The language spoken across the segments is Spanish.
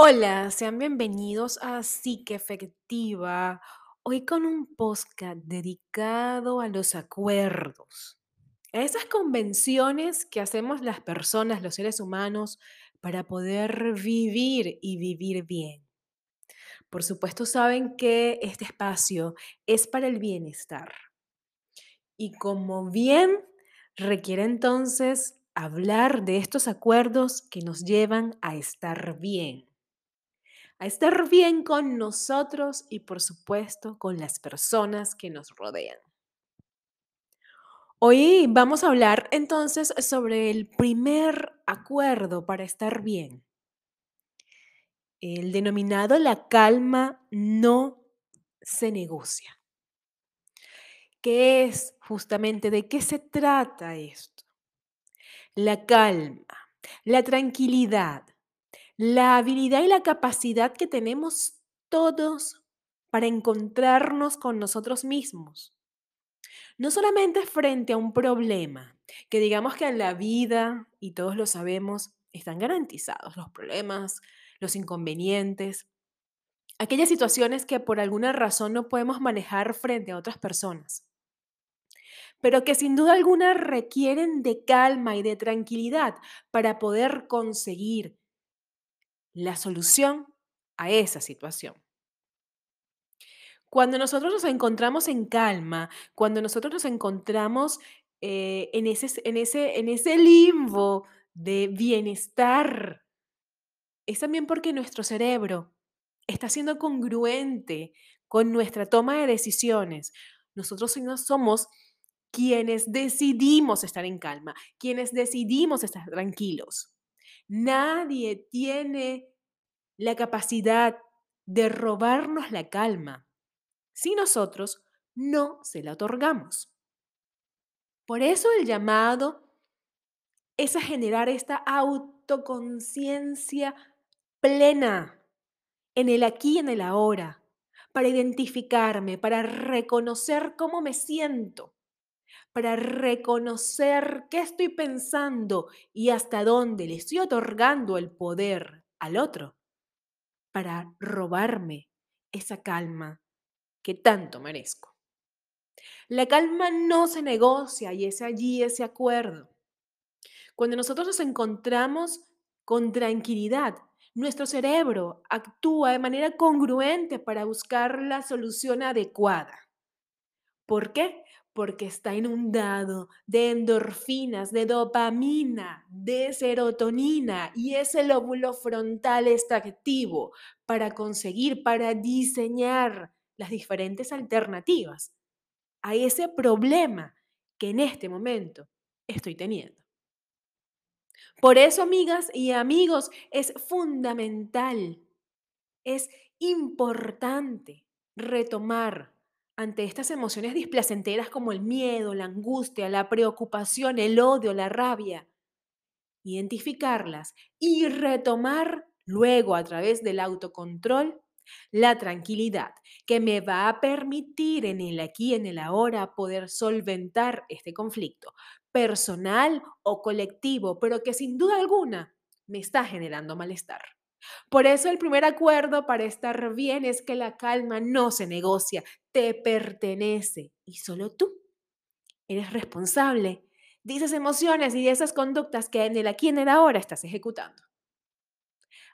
Hola, sean bienvenidos a Psique Efectiva. Hoy con un podcast dedicado a los acuerdos, a esas convenciones que hacemos las personas, los seres humanos, para poder vivir y vivir bien. Por supuesto, saben que este espacio es para el bienestar. Y como bien requiere entonces hablar de estos acuerdos que nos llevan a estar bien a estar bien con nosotros y por supuesto con las personas que nos rodean. Hoy vamos a hablar entonces sobre el primer acuerdo para estar bien, el denominado la calma no se negocia. ¿Qué es justamente de qué se trata esto? La calma, la tranquilidad, la habilidad y la capacidad que tenemos todos para encontrarnos con nosotros mismos. No solamente frente a un problema, que digamos que en la vida, y todos lo sabemos, están garantizados los problemas, los inconvenientes, aquellas situaciones que por alguna razón no podemos manejar frente a otras personas, pero que sin duda alguna requieren de calma y de tranquilidad para poder conseguir la solución a esa situación. Cuando nosotros nos encontramos en calma, cuando nosotros nos encontramos eh, en, ese, en, ese, en ese limbo de bienestar, es también porque nuestro cerebro está siendo congruente con nuestra toma de decisiones. Nosotros somos quienes decidimos estar en calma, quienes decidimos estar tranquilos. Nadie tiene la capacidad de robarnos la calma si nosotros no se la otorgamos. Por eso el llamado es a generar esta autoconciencia plena en el aquí y en el ahora, para identificarme, para reconocer cómo me siento, para reconocer qué estoy pensando y hasta dónde le estoy otorgando el poder al otro para robarme esa calma que tanto merezco. La calma no se negocia y es allí ese acuerdo. Cuando nosotros nos encontramos con tranquilidad, nuestro cerebro actúa de manera congruente para buscar la solución adecuada. ¿Por qué? Porque está inundado de endorfinas, de dopamina, de serotonina y ese lóbulo frontal está activo para conseguir, para diseñar las diferentes alternativas a ese problema que en este momento estoy teniendo. Por eso, amigas y amigos, es fundamental, es importante retomar ante estas emociones displacenteras como el miedo, la angustia, la preocupación, el odio, la rabia. Identificarlas y retomar luego a través del autocontrol la tranquilidad que me va a permitir en el aquí, en el ahora, poder solventar este conflicto personal o colectivo, pero que sin duda alguna me está generando malestar. Por eso el primer acuerdo para estar bien es que la calma no se negocia, te pertenece y solo tú eres responsable de esas emociones y de esas conductas que en el aquí y en el ahora estás ejecutando.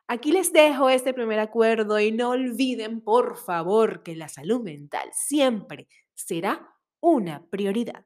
Aquí les dejo este primer acuerdo y no olviden, por favor, que la salud mental siempre será una prioridad.